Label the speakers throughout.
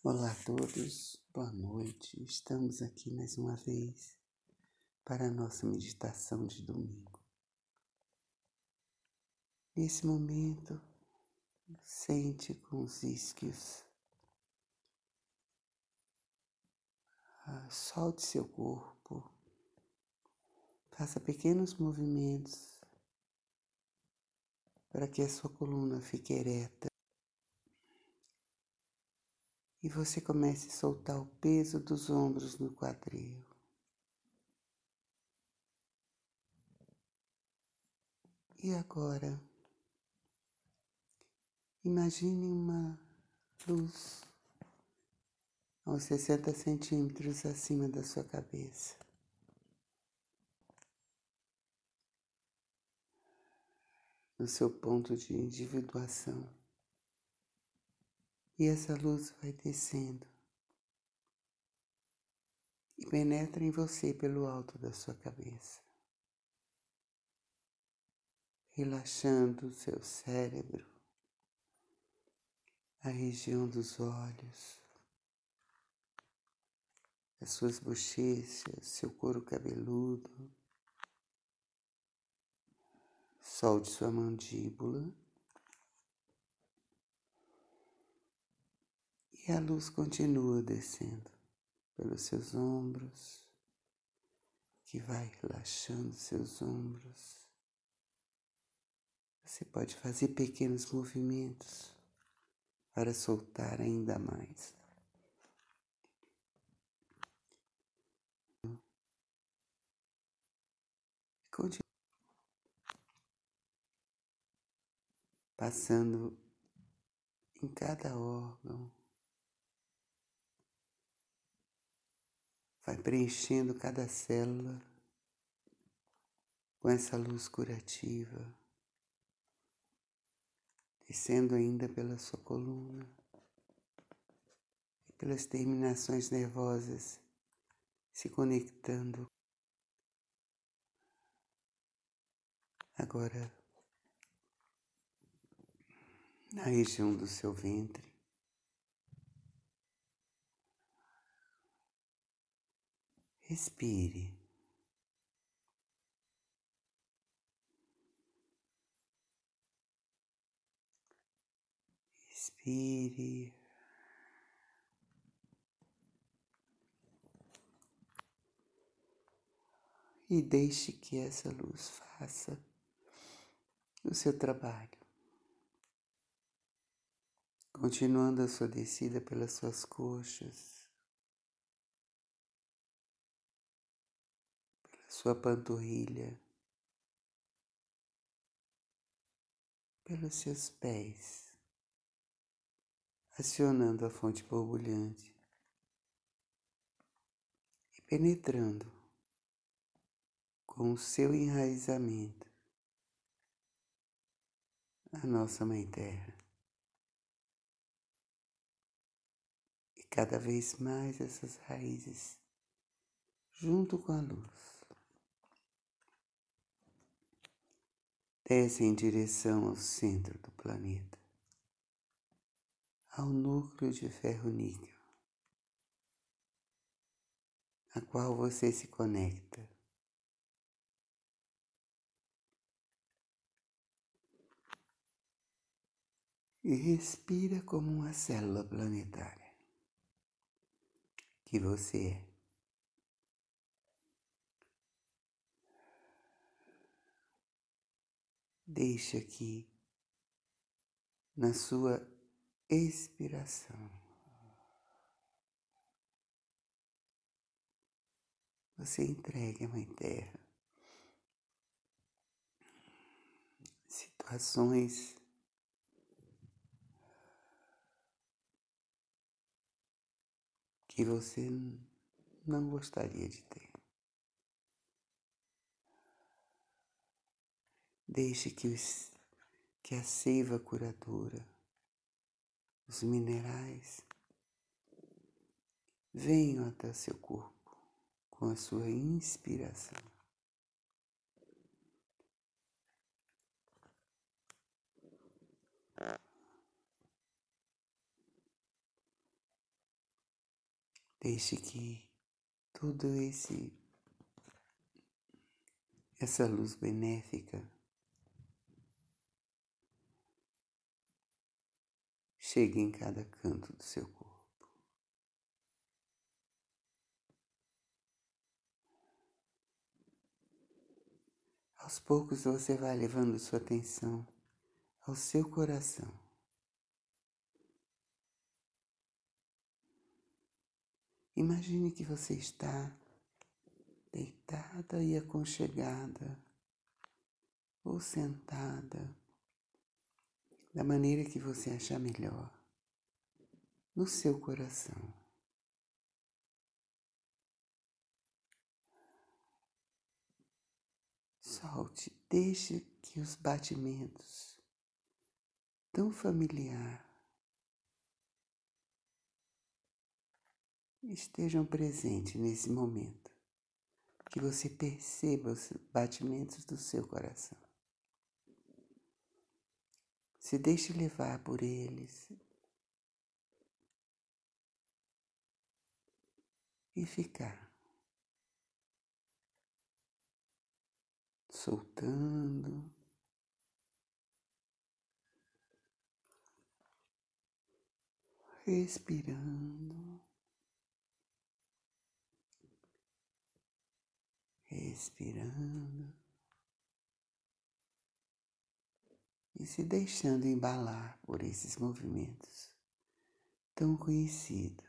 Speaker 1: Olá a todos, boa noite. Estamos aqui mais uma vez para a nossa meditação de domingo. Nesse momento, sente com os isquios, ah, solte seu corpo, faça pequenos movimentos para que a sua coluna fique ereta e você comece a soltar o peso dos ombros no quadril. E agora, imagine uma luz a uns 60 centímetros acima da sua cabeça. No seu ponto de individuação. E essa luz vai descendo e penetra em você pelo alto da sua cabeça, relaxando o seu cérebro, a região dos olhos, as suas bochechas, seu couro cabeludo. Solte sua mandíbula. E a luz continua descendo pelos seus ombros, que vai relaxando seus ombros. Você pode fazer pequenos movimentos para soltar ainda mais. Continue passando em cada órgão. Vai preenchendo cada célula com essa luz curativa, descendo ainda pela sua coluna e pelas terminações nervosas, se conectando. Agora, na região do seu ventre, Respire. Respire. E deixe que essa luz faça o seu trabalho. Continuando a sua descida pelas suas coxas, sua panturrilha, pelos seus pés, acionando a fonte borbulhante e penetrando com o seu enraizamento a nossa Mãe Terra. E cada vez mais essas raízes, junto com a luz, desce em direção ao centro do planeta, ao núcleo de ferro-níquel, a qual você se conecta. E respira como uma célula planetária que você é. Deixe aqui na sua expiração. Você entregue a Mãe Terra situações que você não gostaria de ter. Deixe que, os, que a seiva curadora, os minerais, venham até seu corpo com a sua inspiração. Deixe que todo esse essa luz benéfica chegue em cada canto do seu corpo. Aos poucos você vai levando sua atenção ao seu coração. Imagine que você está deitada e aconchegada ou sentada da maneira que você achar melhor no seu coração. Solte, deixe que os batimentos tão familiar estejam presentes nesse momento, que você perceba os batimentos do seu coração. Se deixe levar por eles e ficar. soltando. Respirando, respirando e se deixando embalar por esses movimentos tão conhecidos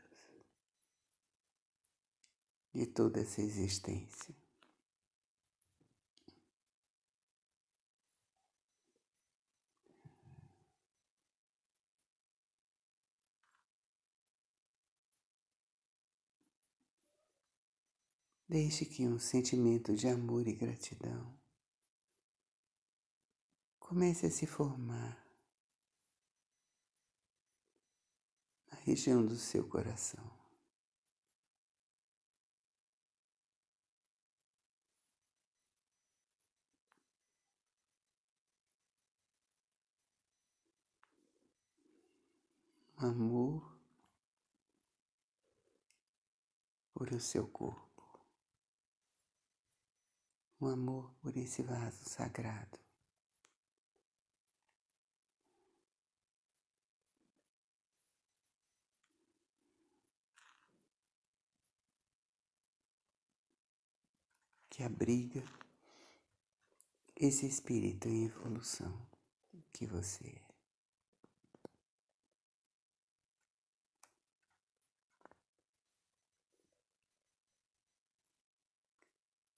Speaker 1: de toda essa existência. Deixe que um sentimento de amor e gratidão comece a se formar na região do seu coração. amor por o seu corpo um amor por esse vaso sagrado. Que abriga esse espírito em evolução que você é.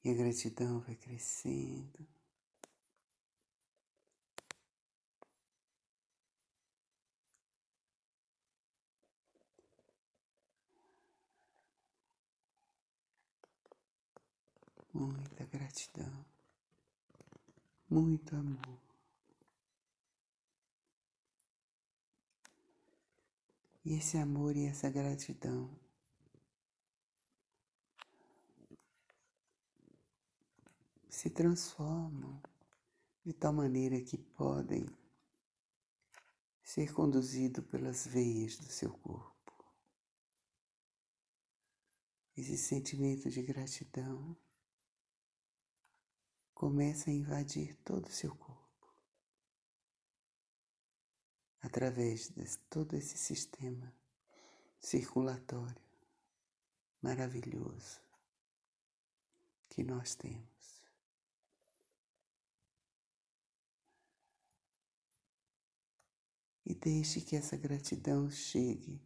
Speaker 1: E a gratidão vai crescendo. Muita gratidão, muito amor. E esse amor e essa gratidão se transformam de tal maneira que podem ser conduzidos pelas veias do seu corpo. Esse sentimento de gratidão começa a invadir todo o seu corpo, através de todo esse sistema circulatório maravilhoso que nós temos. e deixe que essa gratidão chegue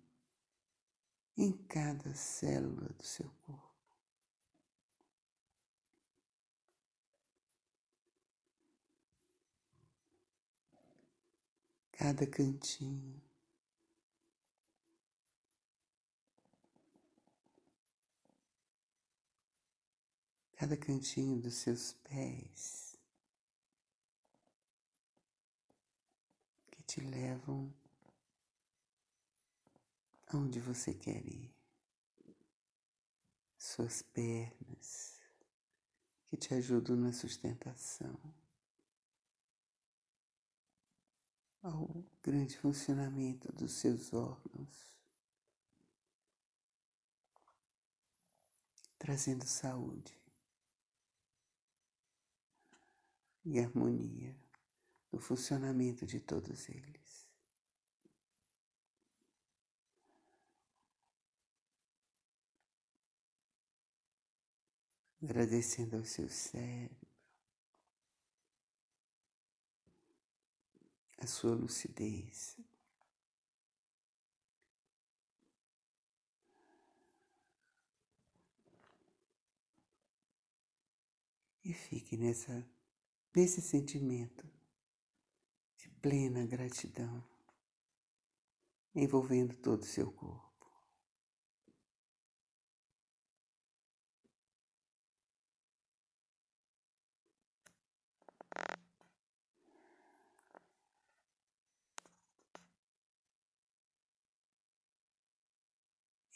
Speaker 1: em cada célula do seu corpo. Cada cantinho. Cada cantinho dos seus pés. te levam aonde você quer ir. Suas pernas que te ajudam na sustentação, ao grande funcionamento dos seus órgãos, trazendo saúde e harmonia no funcionamento de todos eles. Agradecendo ao seu cérebro, a sua lucidez. E fique nessa, nesse sentimento de plena gratidão, envolvendo todo o seu corpo.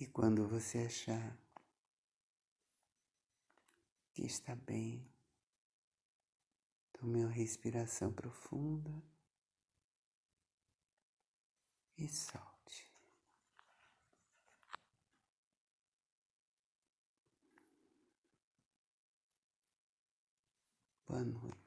Speaker 1: E quando você achar que está bem, Tome uma respiração profunda e solte. Boa noite.